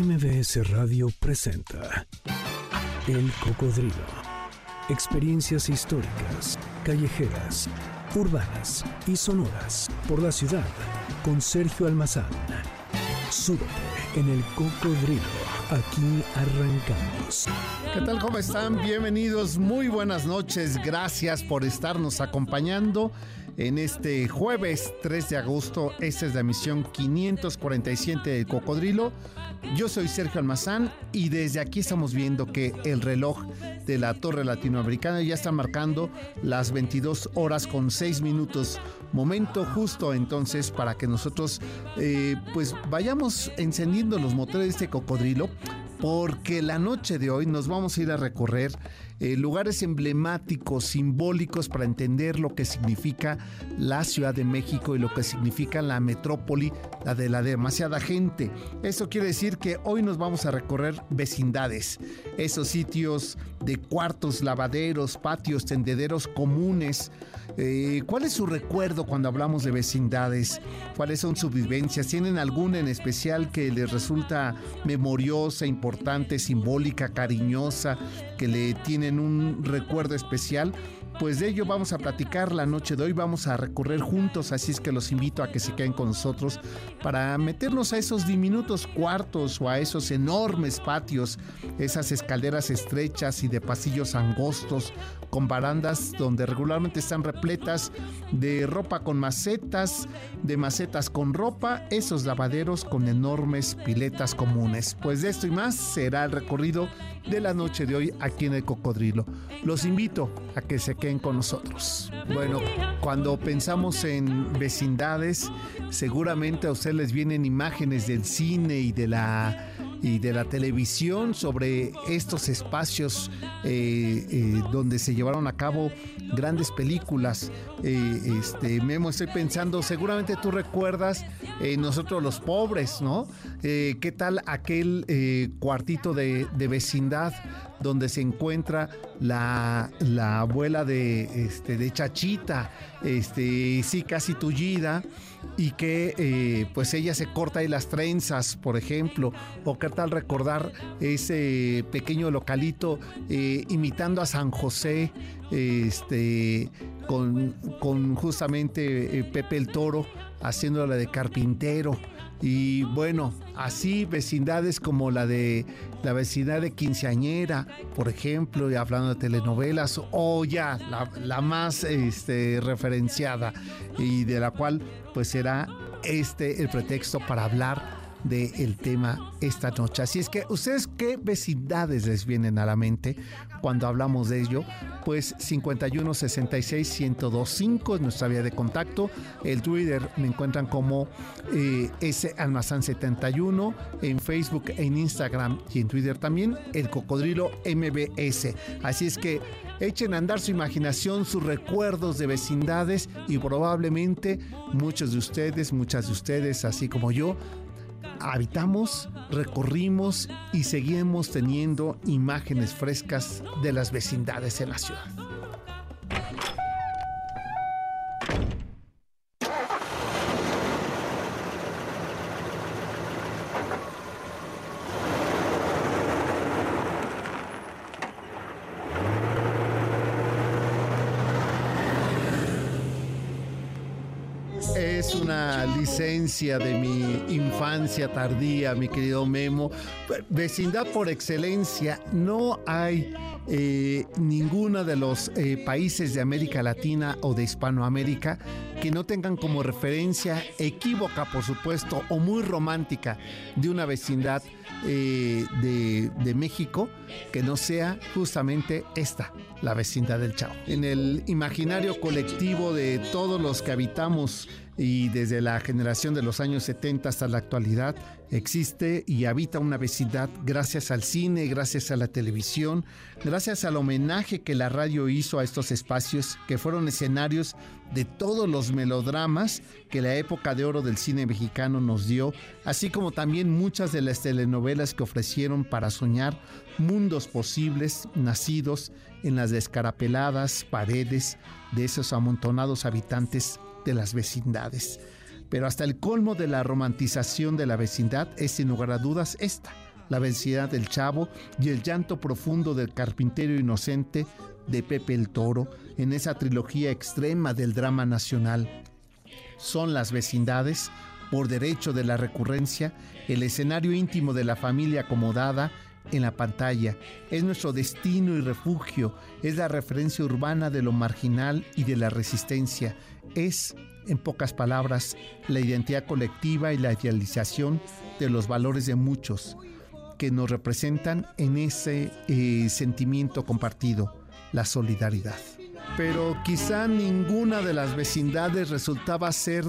MBS Radio presenta El Cocodrilo. Experiencias históricas, callejeras, urbanas y sonoras por la ciudad con Sergio Almazán. Súbete en El Cocodrilo. Aquí arrancamos. ¿Qué tal? ¿Cómo están? Bienvenidos. Muy buenas noches. Gracias por estarnos acompañando en este jueves 3 de agosto. Esta es la emisión 547 del Cocodrilo. Yo soy Sergio Almazán y desde aquí estamos viendo que el reloj de la Torre Latinoamericana ya está marcando las 22 horas con 6 minutos. Momento justo entonces para que nosotros eh, pues vayamos encendiendo los motores de este cocodrilo porque la noche de hoy nos vamos a ir a recorrer eh, lugares emblemáticos, simbólicos para entender lo que significa la Ciudad de México y lo que significa la metrópoli, la de la demasiada gente. Eso quiere decir que hoy nos vamos a recorrer vecindades, esos sitios de cuartos, lavaderos, patios, tendederos comunes. Eh, ¿Cuál es su recuerdo cuando hablamos de vecindades? ¿Cuáles son sus vivencias? ¿Tienen alguna en especial que les resulta memoriosa, importante, simbólica, cariñosa, que le tiene en un recuerdo especial, pues de ello vamos a platicar la noche de hoy, vamos a recorrer juntos, así es que los invito a que se queden con nosotros para meternos a esos diminutos cuartos o a esos enormes patios, esas escaleras estrechas y de pasillos angostos con barandas donde regularmente están repletas de ropa con macetas, de macetas con ropa, esos lavaderos con enormes piletas comunes. Pues de esto y más será el recorrido de la noche de hoy aquí en el Cocodrilo. Los invito a que se queden con nosotros. Bueno, cuando pensamos en vecindades, seguramente a ustedes les vienen imágenes del cine y de la y de la televisión sobre estos espacios eh, eh, donde se llevaron a cabo grandes películas. Eh, este, Memo, estoy pensando, seguramente tú recuerdas nosotros los pobres, ¿no? ¿Qué tal aquel cuartito de, de, vecindad donde se encuentra la, la abuela de, este, de Chachita, este, sí, casi tullida? Y que eh, pues ella se corta ahí las trenzas, por ejemplo, o qué tal recordar ese pequeño localito eh, imitando a San José, este, con, con justamente eh, Pepe el Toro haciéndola de carpintero. Y bueno, así vecindades como la de la vecindad de Quinceañera, por ejemplo, y hablando de telenovelas, o ya la, más este, referenciada y de la cual pues será este el pretexto para hablar del tema esta noche. Así es que, ¿ustedes qué vecindades les vienen a la mente cuando hablamos de ello? Pues 51 66 1025 es nuestra vía de contacto. El Twitter me encuentran como eh, S Almazán 71, en Facebook, en Instagram y en Twitter también, el Cocodrilo MBS. Así es que echen a andar su imaginación, sus recuerdos de vecindades y probablemente muchos de ustedes, muchas de ustedes, así como yo, habitamos, recorrimos y seguimos teniendo imágenes frescas de las vecindades en la ciudad. es una de mi infancia tardía, mi querido Memo. Vecindad por excelencia, no hay eh, ninguno de los eh, países de América Latina o de Hispanoamérica que no tengan como referencia equívoca, por supuesto, o muy romántica de una vecindad eh, de, de, México que no sea justamente esta, la vecindad del Chavo. En el imaginario colectivo de todos los que habitamos y desde la generación de los años 70 hasta la actualidad existe y habita una vecindad gracias al cine, gracias a la televisión, gracias al homenaje que la radio hizo a estos espacios que fueron escenarios de todos los melodramas que la época de oro del cine mexicano nos dio, así como también muchas de las telenovelas que ofrecieron para soñar mundos posibles nacidos en las descarapeladas paredes de esos amontonados habitantes de las vecindades. Pero hasta el colmo de la romantización de la vecindad es sin lugar a dudas esta, la vecindad del Chavo y el llanto profundo del carpintero inocente de Pepe el Toro en esa trilogía extrema del drama nacional. Son las vecindades, por derecho de la recurrencia, el escenario íntimo de la familia acomodada en la pantalla. Es nuestro destino y refugio, es la referencia urbana de lo marginal y de la resistencia. Es, en pocas palabras, la identidad colectiva y la idealización de los valores de muchos que nos representan en ese eh, sentimiento compartido, la solidaridad. Pero quizá ninguna de las vecindades resultaba ser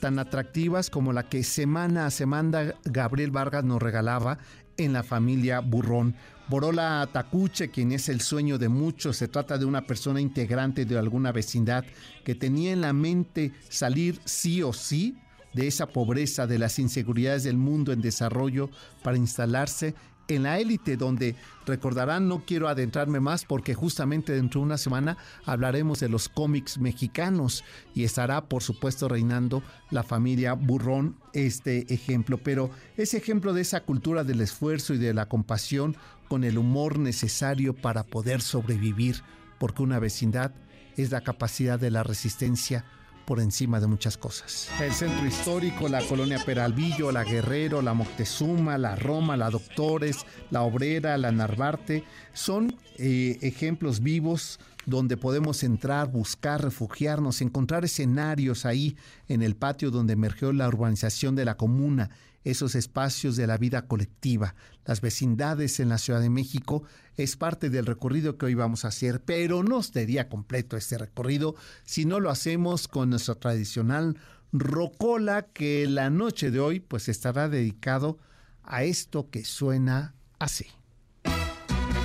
tan atractivas como la que semana a semana Gabriel Vargas nos regalaba en la familia Burrón. Borola Tacuche, quien es el sueño de muchos, se trata de una persona integrante de alguna vecindad que tenía en la mente salir sí o sí de esa pobreza, de las inseguridades del mundo en desarrollo para instalarse en la élite, donde recordarán, no quiero adentrarme más porque justamente dentro de una semana hablaremos de los cómics mexicanos y estará por supuesto reinando la familia Burrón este ejemplo, pero ese ejemplo de esa cultura del esfuerzo y de la compasión con el humor necesario para poder sobrevivir, porque una vecindad es la capacidad de la resistencia por encima de muchas cosas. El centro histórico, la colonia Peralvillo, la Guerrero, la Moctezuma, la Roma, la Doctores, la Obrera, la Narvarte, son eh, ejemplos vivos donde podemos entrar, buscar, refugiarnos, encontrar escenarios ahí en el patio donde emergió la urbanización de la comuna, esos espacios de la vida colectiva. Las vecindades en la Ciudad de México es parte del recorrido que hoy vamos a hacer, pero no sería completo este recorrido si no lo hacemos con nuestro tradicional rocola que la noche de hoy pues estará dedicado a esto que suena así.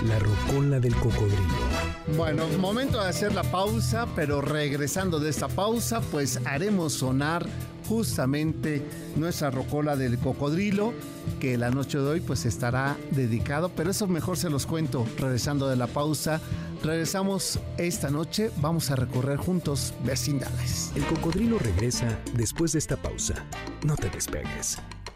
La rocola del cocodrilo. Bueno, momento de hacer la pausa, pero regresando de esta pausa, pues haremos sonar justamente nuestra rocola del cocodrilo, que la noche de hoy pues estará dedicado, pero eso mejor se los cuento regresando de la pausa. Regresamos esta noche, vamos a recorrer juntos vecindades. El cocodrilo regresa después de esta pausa. No te despegues.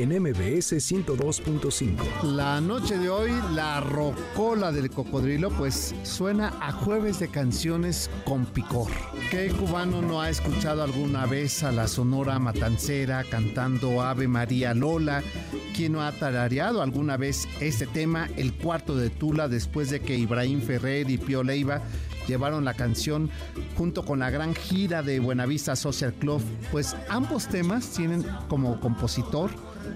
en MBS 102.5. La noche de hoy, la rocola del cocodrilo, pues suena a jueves de canciones con picor. ¿Qué cubano no ha escuchado alguna vez a la Sonora Matancera cantando Ave María Lola? ¿Quién no ha tarareado alguna vez este tema, el cuarto de Tula, después de que Ibrahim Ferrer y Pío Leiva llevaron la canción junto con la gran gira de Buenavista Social Club, pues ambos temas tienen como compositor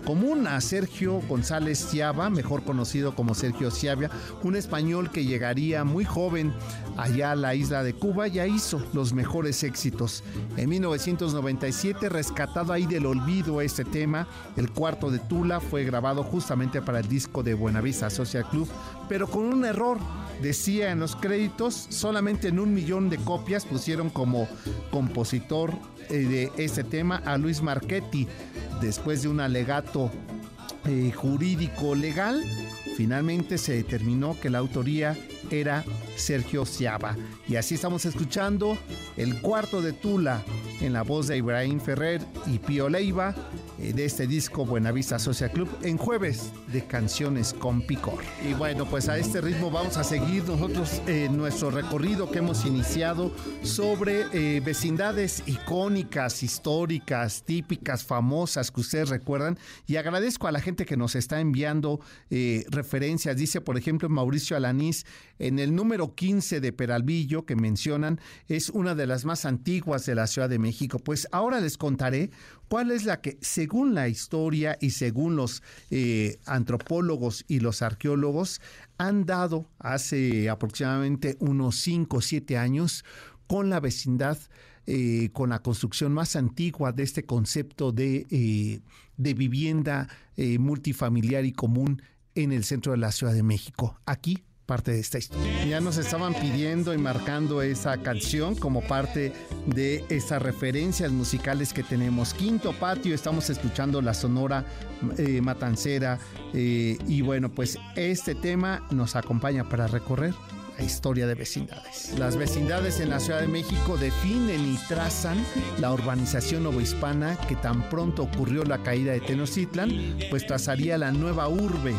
común a Sergio González Ciaba, mejor conocido como Sergio Ciabia, un español que llegaría muy joven allá a la isla de Cuba, ya hizo los mejores éxitos. En 1997, rescatado ahí del olvido este tema, el cuarto de Tula fue grabado justamente para el disco de Buenavista Social Club, pero con un error. Decía en los créditos, solamente en un millón de copias pusieron como compositor eh, de este tema a Luis Marchetti después de un alegato eh, jurídico legal, finalmente se determinó que la autoría era Sergio Ciaba. Y así estamos escuchando el cuarto de Tula en la voz de Ibrahim Ferrer y Pío Leiva eh, de este disco Buenavista Social Club en jueves de canciones con picor. Y bueno, pues a este ritmo vamos a seguir nosotros eh, nuestro recorrido que hemos iniciado sobre eh, vecindades icónicas, históricas, típicas, famosas que ustedes recuerdan. Y agradezco a la gente que nos está enviando referencias. Dice, por ejemplo, Mauricio Alanís, en el número 15 de Peralvillo que mencionan, es una de las más antiguas de la Ciudad de México. Pues ahora les contaré cuál es la que, según la historia y según los eh, antropólogos y los arqueólogos, han dado hace aproximadamente unos 5 o 7 años con la vecindad, eh, con la construcción más antigua de este concepto de, eh, de vivienda multifamiliar y común en el centro de la Ciudad de México, aquí parte de esta historia. Ya nos estaban pidiendo y marcando esa canción como parte de esas referencias musicales que tenemos. Quinto patio, estamos escuchando la sonora eh, matancera eh, y bueno, pues este tema nos acompaña para recorrer la historia de vecindades. Las vecindades en la Ciudad de México definen y trazan la urbanización novohispana que tan pronto ocurrió la caída de Tenochtitlan, pues trazaría la nueva urbe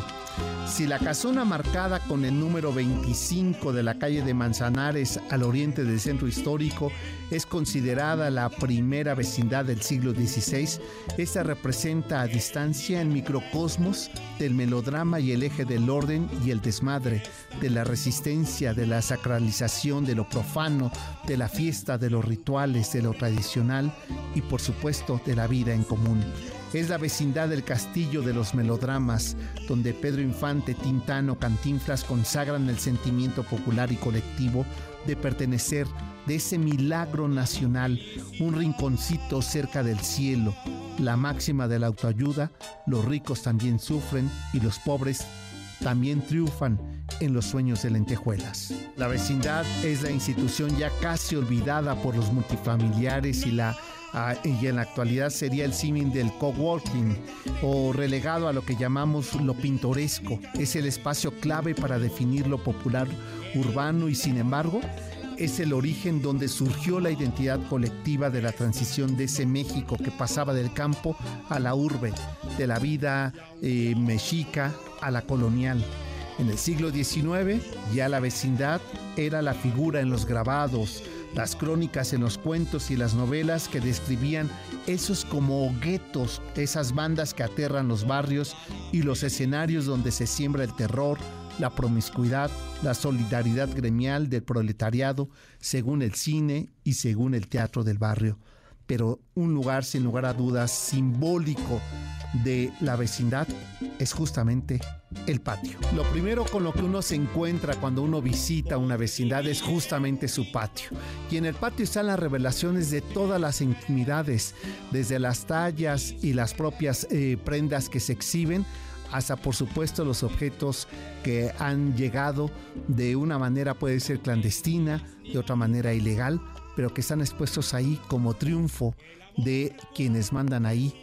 si la casona marcada con el número 25 de la calle de Manzanares al oriente del centro histórico es considerada la primera vecindad del siglo XVI, esta representa a distancia el microcosmos del melodrama y el eje del orden y el desmadre, de la resistencia, de la sacralización de lo profano, de la fiesta, de los rituales, de lo tradicional y por supuesto de la vida en común. Es la vecindad del castillo de los melodramas, donde Pedro Infante, Tintano, Cantinflas consagran el sentimiento popular y colectivo de pertenecer de ese milagro nacional, un rinconcito cerca del cielo, la máxima de la autoayuda, los ricos también sufren y los pobres también triunfan en los sueños de lentejuelas. La vecindad es la institución ya casi olvidada por los multifamiliares y la y en la actualidad sería el símil del coworking o relegado a lo que llamamos lo pintoresco. Es el espacio clave para definir lo popular urbano y sin embargo es el origen donde surgió la identidad colectiva de la transición de ese México que pasaba del campo a la urbe, de la vida eh, mexica a la colonial. En el siglo XIX ya la vecindad era la figura en los grabados, las crónicas en los cuentos y las novelas que describían esos como guetos, esas bandas que aterran los barrios y los escenarios donde se siembra el terror, la promiscuidad, la solidaridad gremial del proletariado, según el cine y según el teatro del barrio. Pero un lugar sin lugar a dudas simbólico de la vecindad es justamente el patio. Lo primero con lo que uno se encuentra cuando uno visita una vecindad es justamente su patio. Y en el patio están las revelaciones de todas las intimidades, desde las tallas y las propias eh, prendas que se exhiben hasta por supuesto los objetos que han llegado de una manera puede ser clandestina, de otra manera ilegal, pero que están expuestos ahí como triunfo de quienes mandan ahí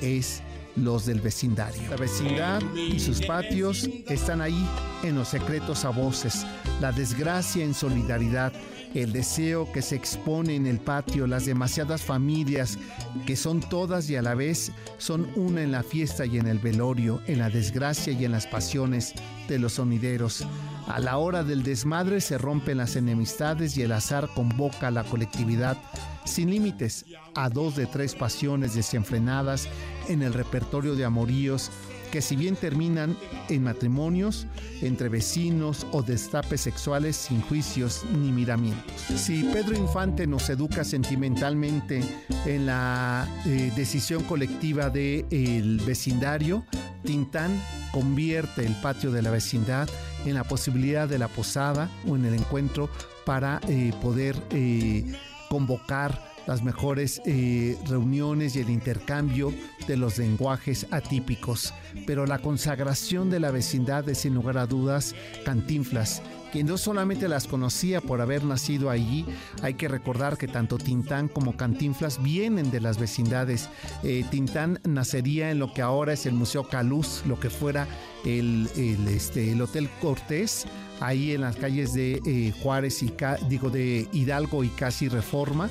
es los del vecindario. La vecindad y sus patios están ahí en los secretos a voces, la desgracia en solidaridad, el deseo que se expone en el patio, las demasiadas familias que son todas y a la vez son una en la fiesta y en el velorio, en la desgracia y en las pasiones de los sonideros. A la hora del desmadre se rompen las enemistades y el azar convoca a la colectividad sin límites a dos de tres pasiones desenfrenadas en el repertorio de amoríos que si bien terminan en matrimonios entre vecinos o destapes sexuales sin juicios ni miramientos. Si Pedro Infante nos educa sentimentalmente en la eh, decisión colectiva del vecindario, Tintán convierte el patio de la vecindad en la posibilidad de la posada o en el encuentro para eh, poder eh, convocar las mejores eh, reuniones y el intercambio de los lenguajes atípicos. Pero la consagración de la vecindad es sin lugar a dudas Cantinflas, quien no solamente las conocía por haber nacido allí, hay que recordar que tanto Tintán como Cantinflas vienen de las vecindades. Eh, Tintán nacería en lo que ahora es el Museo Caluz, lo que fuera el, este, el Hotel Cortés, ahí en las calles de eh, Juárez y digo de Hidalgo y casi Reforma.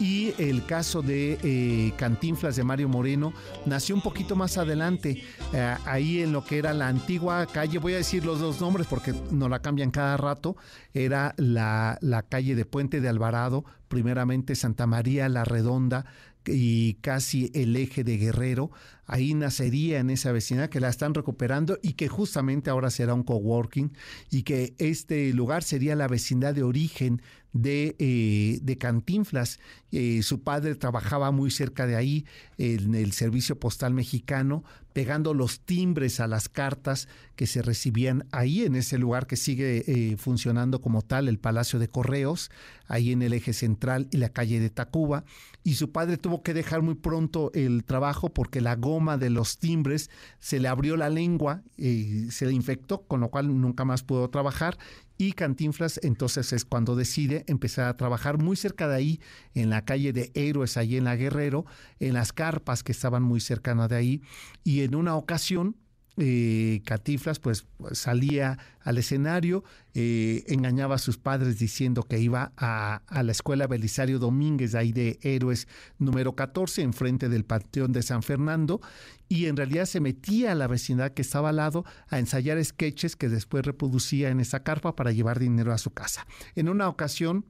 Y el caso de eh, Cantinflas de Mario Moreno nació un poquito más adelante, eh, ahí en lo que era la antigua calle, voy a decir los dos nombres porque no la cambian cada rato, era la, la calle de Puente de Alvarado, primeramente Santa María la Redonda, y casi el eje de Guerrero, ahí nacería en esa vecindad que la están recuperando y que justamente ahora será un coworking y que este lugar sería la vecindad de origen de, eh, de Cantinflas. Eh, su padre trabajaba muy cerca de ahí en el servicio postal mexicano, pegando los timbres a las cartas que se recibían ahí en ese lugar que sigue eh, funcionando como tal, el Palacio de Correos, ahí en el eje central y la calle de Tacuba. Y su padre tuvo que dejar muy pronto el trabajo porque la goma de los timbres se le abrió la lengua y se le infectó, con lo cual nunca más pudo trabajar y Cantinflas entonces es cuando decide empezar a trabajar muy cerca de ahí, en la calle de Héroes, allí en la Guerrero, en las carpas que estaban muy cercanas de ahí. Y en una ocasión eh, Catiflas pues salía al escenario, eh, engañaba a sus padres diciendo que iba a, la escuela Belisario Domínguez, ahí de Héroes número 14, enfrente del Panteón de San Fernando, y en realidad se metía a la vecindad que estaba al lado a ensayar sketches que después reproducía en esa carpa para llevar dinero a su casa. En una ocasión,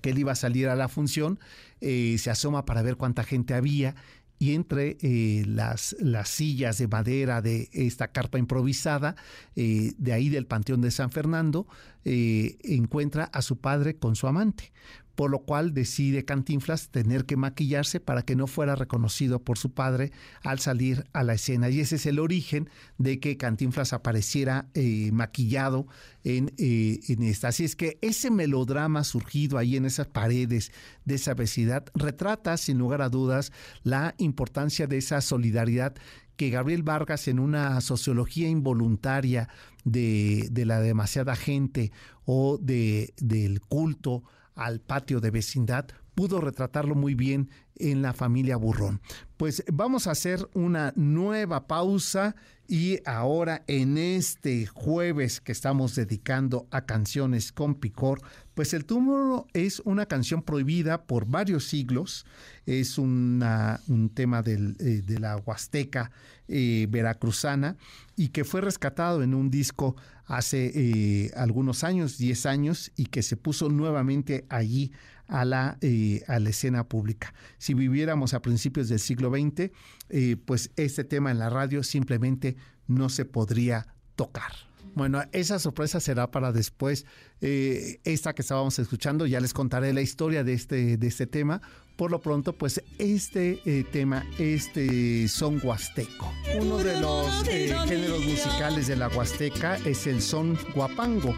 que él iba a salir a la función, eh, se asoma para ver cuánta gente había y entre eh, las, las, sillas de madera de esta carpa improvisada, eh, de ahí del Panteón de San Fernando, eh, encuentra a su padre con su amante por lo cual decide Cantinflas tener que maquillarse para que no fuera reconocido por su padre al salir a la escena. Y ese es el origen de que Cantinflas apareciera eh, maquillado en, eh, en, esta. Así es que ese melodrama surgido ahí en esas paredes de esa vecindad retrata sin lugar a dudas la importancia de esa solidaridad que Gabriel Vargas en una sociología involuntaria de, de la demasiada gente o de, del culto al patio de vecindad, pudo retratarlo muy bien en la familia Burrón. Pues vamos a hacer una nueva pausa y ahora en este jueves que estamos dedicando a canciones con picor, pues el túmulo es una canción prohibida por varios siglos, es un tema eh, de la Huasteca eh, veracruzana y que fue rescatado en un disco hace eh, algunos años, 10 años, y que se puso nuevamente allí a la, eh, a la escena pública. Si viviéramos a principios del siglo XX, eh, pues este tema en la radio simplemente no se podría tocar. Bueno, esa sorpresa será para después. Eh, esta que estábamos escuchando, ya les contaré la historia de este, de este tema. Por lo pronto, pues este eh, tema, este son huasteco. Uno de los eh, géneros musicales de la huasteca es el son guapango.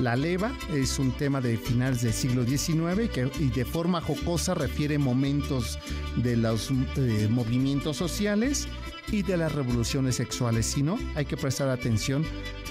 La leva es un tema de finales del siglo XIX que, y de forma jocosa refiere momentos de los movimientos sociales y de las revoluciones sexuales. Si no, hay que prestar atención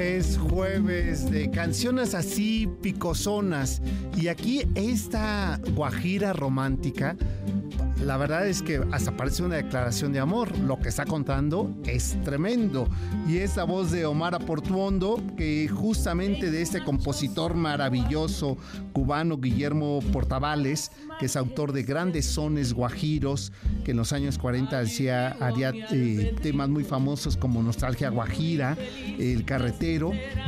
Es jueves de canciones así picosonas y aquí esta guajira romántica la verdad es que hasta parece una declaración de amor. Lo que está contando es tremendo. Y es la voz de Omar Aportuondo, que justamente de este compositor maravilloso cubano Guillermo Portavales, que es autor de grandes sones guajiros, que en los años 40 hacía, haría eh, temas muy famosos como Nostalgia Guajira, El Carretero,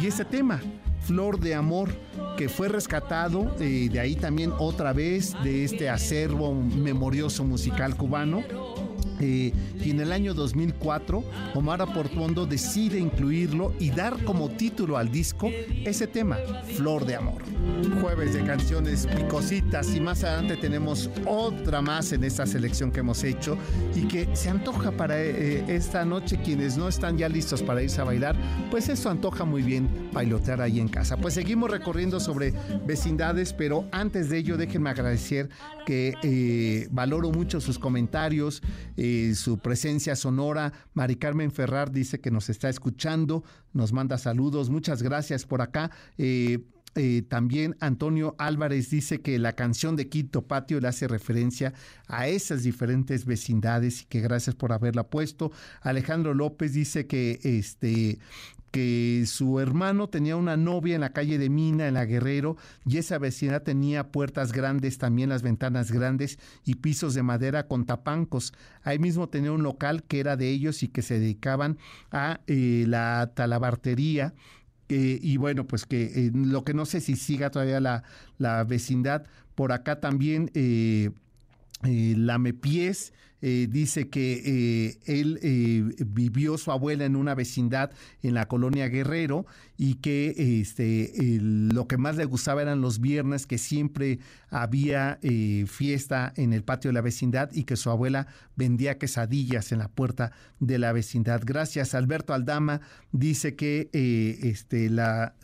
y ese tema, Flor de Amor, que fue rescatado eh, de ahí también otra vez de este acervo memorioso musical cubano eh, y en el año 2004 Omar Aportuondo decide incluirlo y dar como título al disco ese tema, Flor de Amor. Jueves de canciones picositas y más adelante tenemos otra más en esta selección que hemos hecho y que se antoja para eh, esta noche quienes no están ya listos para irse a bailar, pues eso antoja muy bien bailotear ahí en casa. Pues seguimos recorriendo sobre vecindades, pero antes de ello déjenme agradecer que eh, valoro mucho sus comentarios, eh, su presencia sonora. Mari Carmen Ferrar dice que nos está escuchando, nos manda saludos, muchas gracias por acá. Eh, también Antonio Álvarez dice que la canción de Quito Patio le hace referencia a esas diferentes vecindades y que gracias por haberla puesto. Alejandro López dice que este que su hermano tenía una novia en la calle de Mina, en la Guerrero, y esa vecindad tenía puertas grandes, también las ventanas grandes y pisos de madera con tapancos. Ahí mismo tenía un local que era de ellos y que se dedicaban a eh, la talabartería. Y bueno, pues que eh, lo que no sé si siga todavía la, la vecindad, por acá también eh, Lamepiés eh, dice que eh, él eh, vivió su abuela en una vecindad en la colonia Guerrero y que este, lo que más le gustaba eran los viernes, que siempre había fiesta en el patio de la vecindad y que su abuela vendía quesadillas en la puerta de la vecindad. Gracias. Alberto Aldama dice que, este, la,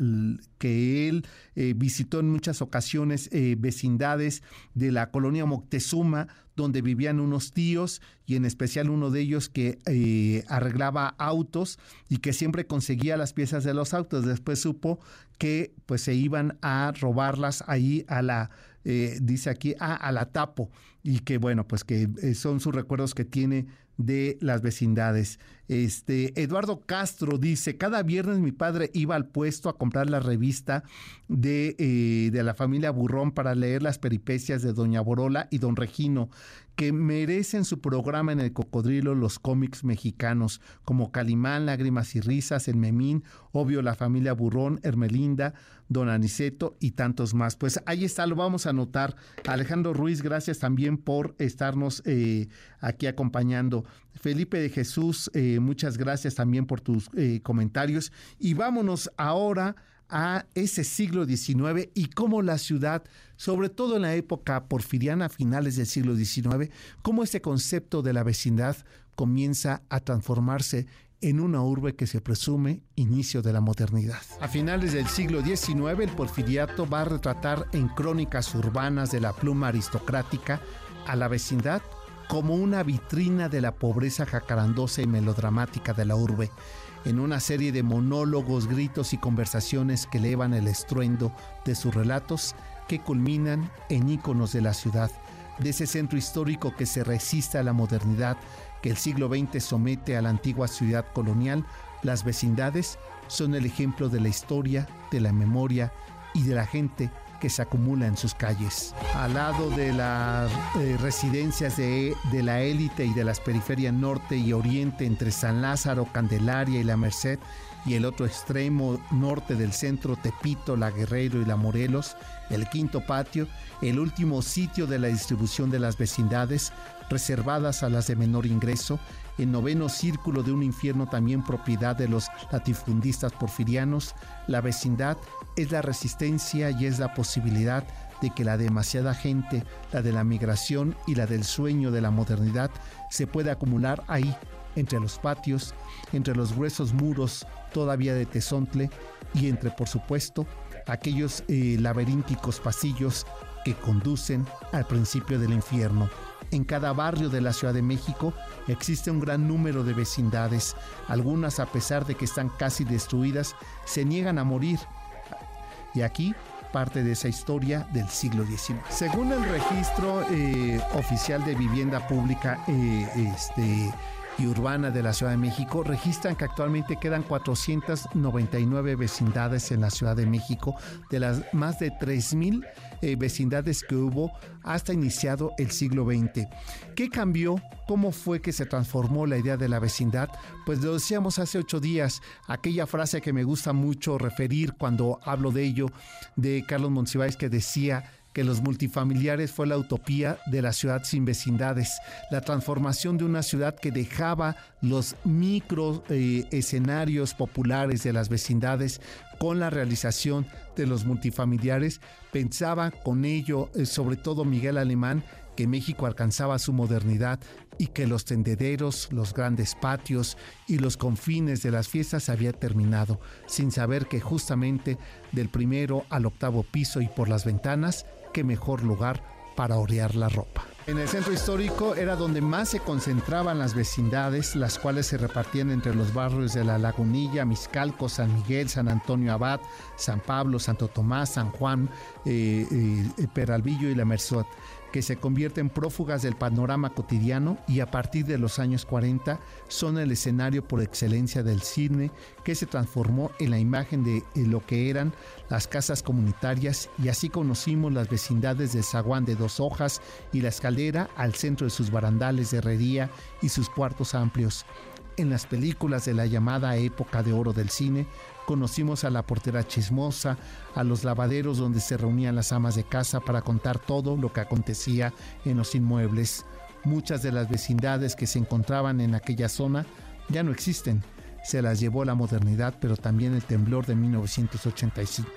que él visitó en muchas ocasiones vecindades de la colonia Moctezuma, donde vivían unos tíos y en especial uno de ellos que eh, arreglaba autos y que siempre conseguía las piezas de los autos. Después supo que pues se iban a robarlas ahí a la, eh, dice aquí, a la tapo y que bueno, pues que eh, son sus recuerdos que tiene de las vecindades. Este, Eduardo Castro dice, cada viernes mi padre iba al puesto a comprar la revista de, eh, de la familia Burrón para leer las peripecias de Doña Borola y Don Regino, que merecen su programa en el cocodrilo los cómics mexicanos, como Calimán, Lágrimas y Risas, El Memín, obvio la familia Burrón, Hermelinda, Don Aniceto y tantos más. Pues ahí está, lo vamos a anotar. Alejandro Ruiz, gracias también por estarnos eh, aquí acompañando. Felipe de Jesús, eh, muchas gracias también por tus eh, comentarios. Y vámonos ahora a ese siglo XIX y cómo la ciudad, sobre todo en la época porfiriana, finales del siglo XIX, cómo este concepto de la vecindad comienza a transformarse en una urbe que se presume inicio de la modernidad. A finales del siglo XIX, el porfiriato va a retratar en crónicas urbanas de la pluma aristocrática a la vecindad como una vitrina de la pobreza jacarandosa y melodramática de la urbe en una serie de monólogos, gritos y conversaciones que elevan el estruendo de sus relatos que culminan en íconos de la ciudad, de ese centro histórico que se resiste a la modernidad que el siglo XX somete a la antigua ciudad colonial, las vecindades son el ejemplo de la historia, de la memoria y de la gente que se acumula en sus calles. Al lado de las eh, residencias de, de la élite y de las periferias norte y oriente entre San Lázaro, Candelaria y La Merced, y el otro extremo norte del centro, Tepito, La Guerrero y La Morelos, el quinto patio, el último sitio de la distribución de las vecindades, reservadas a las de menor ingreso, el noveno círculo de un infierno también propiedad de los latifundistas porfirianos, la vecindad es la resistencia y es la posibilidad de que la demasiada gente, la de la migración y la del sueño de la modernidad, se pueda acumular ahí, entre los patios, entre los gruesos muros todavía de tesontle y entre, por supuesto, aquellos eh, laberínticos pasillos que conducen al principio del infierno. En cada barrio de la Ciudad de México existe un gran número de vecindades. Algunas, a pesar de que están casi destruidas, se niegan a morir. Y aquí parte de esa historia del siglo XIX. Según el registro eh, oficial de vivienda pública, eh, este, y urbana de la Ciudad de México registran que actualmente quedan 499 vecindades en la Ciudad de México de las más de 3.000 eh, vecindades que hubo hasta iniciado el siglo XX. ¿Qué cambió? ¿Cómo fue que se transformó la idea de la vecindad? Pues lo decíamos hace ocho días, aquella frase que me gusta mucho referir cuando hablo de ello, de Carlos Monsiváis que decía, que los multifamiliares fue la utopía de la ciudad sin vecindades, la transformación de una ciudad que dejaba los micro eh, escenarios populares de las vecindades con la realización de los multifamiliares. Pensaba con ello, eh, sobre todo Miguel Alemán, que México alcanzaba su modernidad y que los tendederos, los grandes patios y los confines de las fiestas había terminado, sin saber que justamente del primero al octavo piso y por las ventanas mejor lugar para orear la ropa. En el centro histórico era donde más se concentraban las vecindades, las cuales se repartían entre los barrios de La Lagunilla, Miscalco, San Miguel, San Antonio Abad, San Pablo, Santo Tomás, San Juan, eh, eh, Peralvillo y La Merced que se convierten prófugas del panorama cotidiano y a partir de los años 40 son el escenario por excelencia del cine que se transformó en la imagen de lo que eran las casas comunitarias y así conocimos las vecindades de Zaguán de Dos Hojas y la escalera al centro de sus barandales de herrería y sus cuartos amplios. En las películas de la llamada época de oro del cine, conocimos a la portera chismosa, a los lavaderos donde se reunían las amas de casa para contar todo lo que acontecía en los inmuebles. Muchas de las vecindades que se encontraban en aquella zona ya no existen. Se las llevó la modernidad, pero también el temblor de 1985.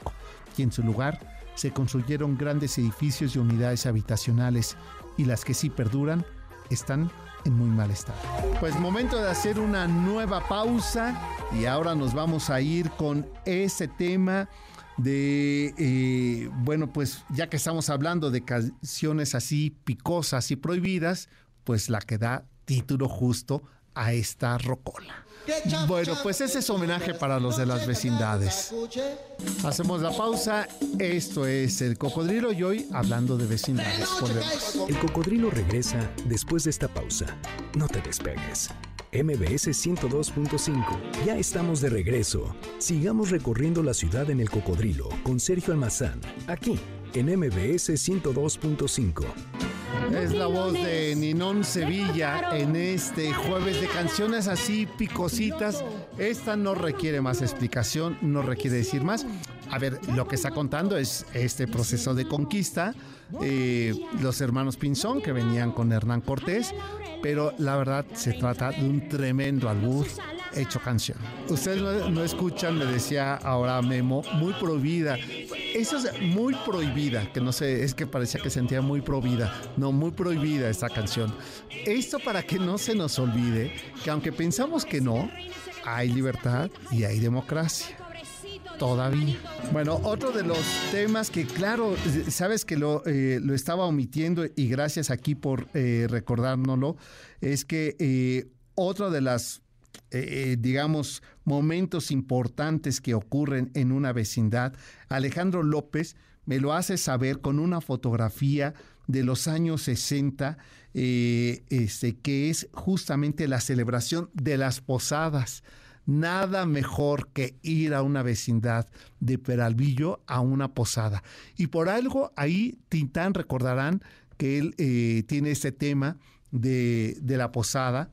Y en su lugar se construyeron grandes edificios y unidades habitacionales, y las que sí perduran están en muy mal estado. Pues momento de hacer una nueva pausa y ahora nos vamos a ir con ese tema de, eh, bueno, pues ya que estamos hablando de canciones así picosas y prohibidas, pues la que da título justo a esta rocola. Bueno, pues ese es homenaje para los de las vecindades. Hacemos la pausa. Esto es el cocodrilo y hoy hablando de vecindades. Volvemos. El cocodrilo regresa después de esta pausa. No te despegues. MBS 102.5. Ya estamos de regreso. Sigamos recorriendo la ciudad en el cocodrilo con Sergio Almazán, aquí en MBS 102.5. Es la voz de Ninón Sevilla en este jueves de canciones así picositas. Esta no requiere más explicación, no requiere decir más. A ver, lo que está contando es este proceso de conquista. Eh, los hermanos Pinzón que venían con Hernán Cortés, pero la verdad se trata de un tremendo albur hecho canción. Ustedes no, no, escuchan, me decía ahora Memo, muy prohibida. Eso es muy prohibida, que no sé, es que parecía que sentía muy prohibida. No, muy prohibida esta canción. Esto para que no se nos olvide que aunque pensamos que no, hay libertad y hay democracia todavía. Bueno, otro de los temas que, claro, sabes que lo, eh, lo estaba omitiendo y gracias aquí por eh, recordárnoslo, es que eh, otro de las, eh, digamos, momentos importantes que ocurren en una vecindad, Alejandro López me lo hace saber con una fotografía de los años 60, este, que es justamente la celebración de las posadas nada mejor que ir a una vecindad de Peralvillo a una posada. Y por algo ahí Tintán recordarán que él eh, tiene este tema de, de, la posada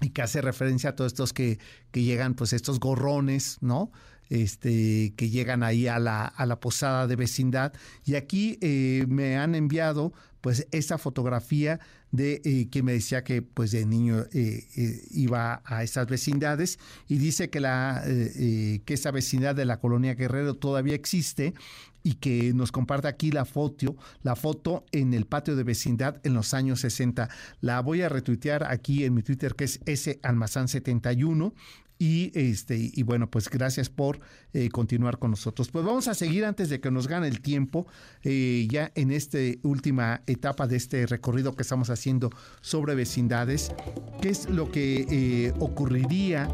y que hace referencia a todos estos que, que llegan, pues estos gorrones, ¿no? Este, que llegan ahí a la, a la posada de vecindad. Y aquí eh, me han enviado pues esta fotografía de eh, que me decía que pues de niño eh, eh, iba a esas vecindades y dice que la que esa vecindad de la colonia Guerrero todavía existe y que nos comparte aquí la foto, la foto en el patio de vecindad en los años 60. La voy a retuitear aquí en mi Twitter que es S Almazán 71 y, este, y bueno, pues gracias por eh, continuar con nosotros. Pues vamos a seguir antes de que nos gane el tiempo, eh, ya en esta última etapa de este recorrido que estamos haciendo sobre vecindades, qué es lo que eh, ocurriría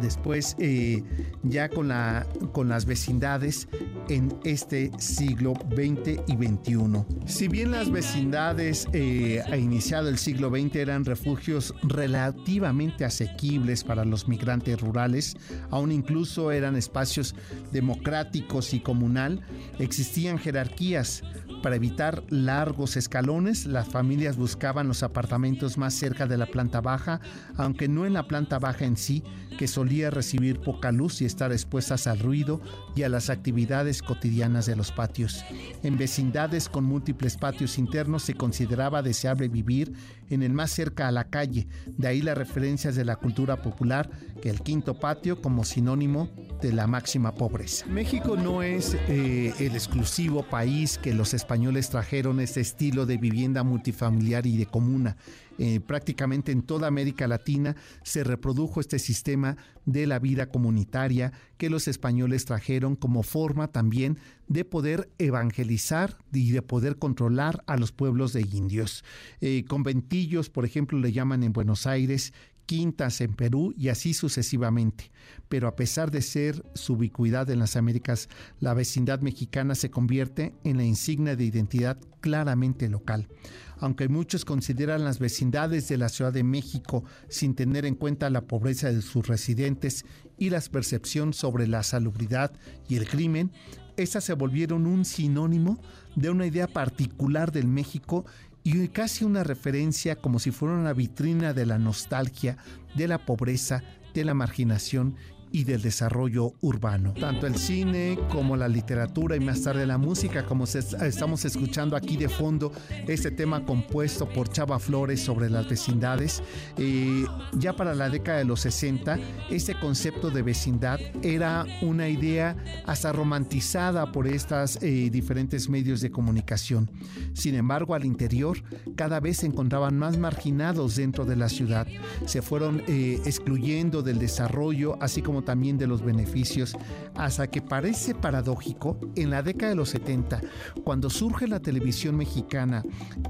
después eh, ya con, la, con las vecindades en este siglo XX y XXI. Si bien las vecindades eh, a iniciado el siglo XX eran refugios relativamente asequibles para los migrantes rurales, aún incluso eran espacios democráticos y comunal, existían jerarquías. Para evitar largos escalones, las familias buscaban los apartamentos más cerca de la planta baja, aunque no en la planta baja en sí, que solía recibir poca luz y estar expuestas al ruido y a las actividades cotidianas de los patios. En vecindades con múltiples patios internos se consideraba deseable vivir en el más cerca a la calle, de ahí las referencias de la cultura popular que el quinto patio como sinónimo de la máxima pobreza. México no es eh, el exclusivo país que los españoles trajeron este estilo de vivienda multifamiliar y de comuna. Eh, prácticamente en toda América Latina se reprodujo este sistema de la vida comunitaria que los españoles trajeron como forma también de poder evangelizar y de poder controlar a los pueblos de indios. Eh, conventillos, por ejemplo, le llaman en Buenos Aires, quintas en Perú y así sucesivamente. Pero a pesar de ser su ubicuidad en las Américas, la vecindad mexicana se convierte en la insignia de identidad claramente local. Aunque muchos consideran las vecindades de la Ciudad de México sin tener en cuenta la pobreza de sus residentes y la percepción sobre la salubridad y el crimen, estas se volvieron un sinónimo de una idea particular del México y casi una referencia como si fuera una vitrina de la nostalgia, de la pobreza, de la marginación y del desarrollo urbano. Tanto el cine como la literatura y más tarde la música, como estamos escuchando aquí de fondo, este tema compuesto por Chava Flores sobre las vecindades. Eh, ya para la década de los 60, este concepto de vecindad era una idea hasta romantizada por estos eh, diferentes medios de comunicación. Sin embargo, al interior cada vez se encontraban más marginados dentro de la ciudad. Se fueron eh, excluyendo del desarrollo, así como también de los beneficios, hasta que parece paradójico, en la década de los 70, cuando surge la televisión mexicana,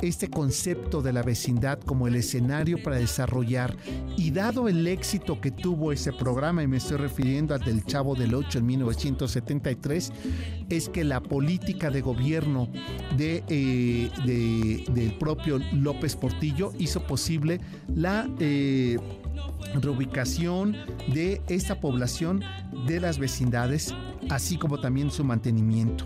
este concepto de la vecindad como el escenario para desarrollar, y dado el éxito que tuvo ese programa, y me estoy refiriendo al del Chavo del 8 en 1973, es que la política de gobierno de, eh, del propio López Portillo hizo posible la eh, reubicación de esta población de las vecindades, así como también su mantenimiento.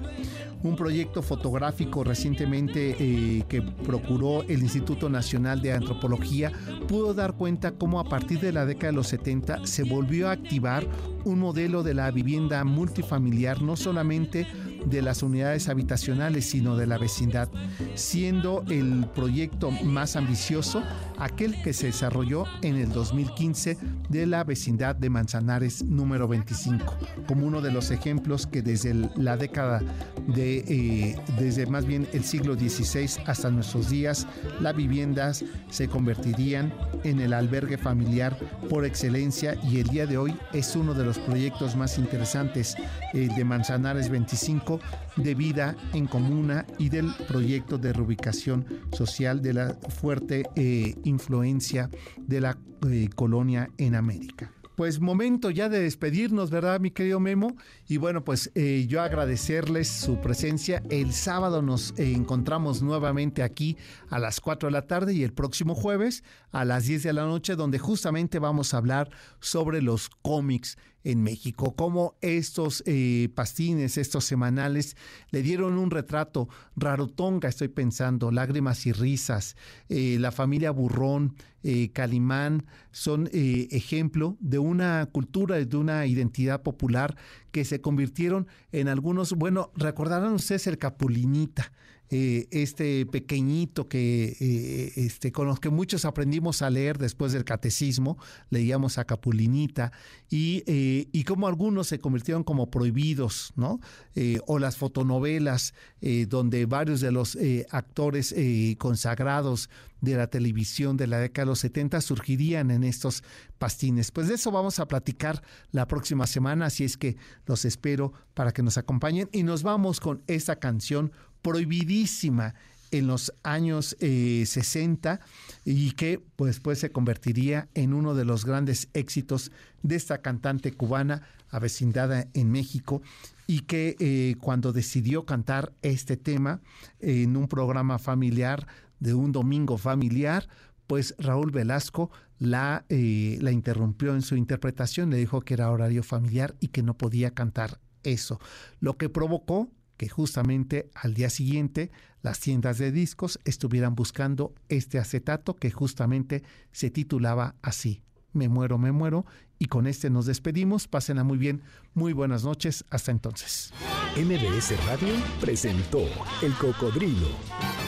Un proyecto fotográfico recientemente eh, que procuró el Instituto Nacional de Antropología pudo dar cuenta cómo a partir de la década de los 70 se volvió a activar un modelo de la vivienda multifamiliar, no solamente de las unidades habitacionales, sino de la vecindad, siendo el proyecto más ambicioso aquel que se desarrolló en el 2015 de la vecindad de Manzanares número 25, como uno de los ejemplos que desde la década de, eh, desde más bien el siglo XVI hasta nuestros días, las viviendas se convertirían en el albergue familiar por excelencia y el día de hoy es uno de los proyectos más interesantes eh, de Manzanares 25 de vida en comuna y del proyecto de reubicación social de la fuerte eh, influencia de la eh, colonia en América pues momento ya de despedirnos, ¿verdad, mi querido Memo? Y bueno, pues eh, yo agradecerles su presencia. El sábado nos eh, encontramos nuevamente aquí a las 4 de la tarde y el próximo jueves a las 10 de la noche, donde justamente vamos a hablar sobre los cómics en México, cómo estos eh, pastines, estos semanales, le dieron un retrato rarotonga, estoy pensando, lágrimas y risas, la familia Burrón, Calimán, son ejemplo de una cultura, de una identidad popular que se convirtieron en algunos, bueno, recordarán ustedes el Capulinita, eh, este pequeñito que, eh, este, con los que muchos aprendimos a leer después del catecismo, leíamos a Capulinita, y, eh, y como algunos se convirtieron como prohibidos, ¿no? o las fotonovelas, donde varios de los actores consagrados de la televisión de la década de los 70 surgirían en estos pastines. Pues de eso vamos a platicar la próxima semana, así es que los espero para que nos acompañen y nos vamos con esta canción prohibidísima en los años 60 eh, y que pues, después se convertiría en uno de los grandes éxitos de esta cantante cubana avecindada en México y que eh, cuando decidió cantar este tema en un programa familiar de un domingo familiar, pues Raúl Velasco la, eh, la interrumpió en su interpretación, le dijo que era horario familiar y que no podía cantar eso, lo que provocó que justamente al día siguiente las tiendas de discos estuvieran buscando este acetato que justamente se titulaba así, Me muero, me muero, y con este nos despedimos, pásenla muy bien, muy buenas noches, hasta entonces. MBS Radio presentó El Cocodrilo.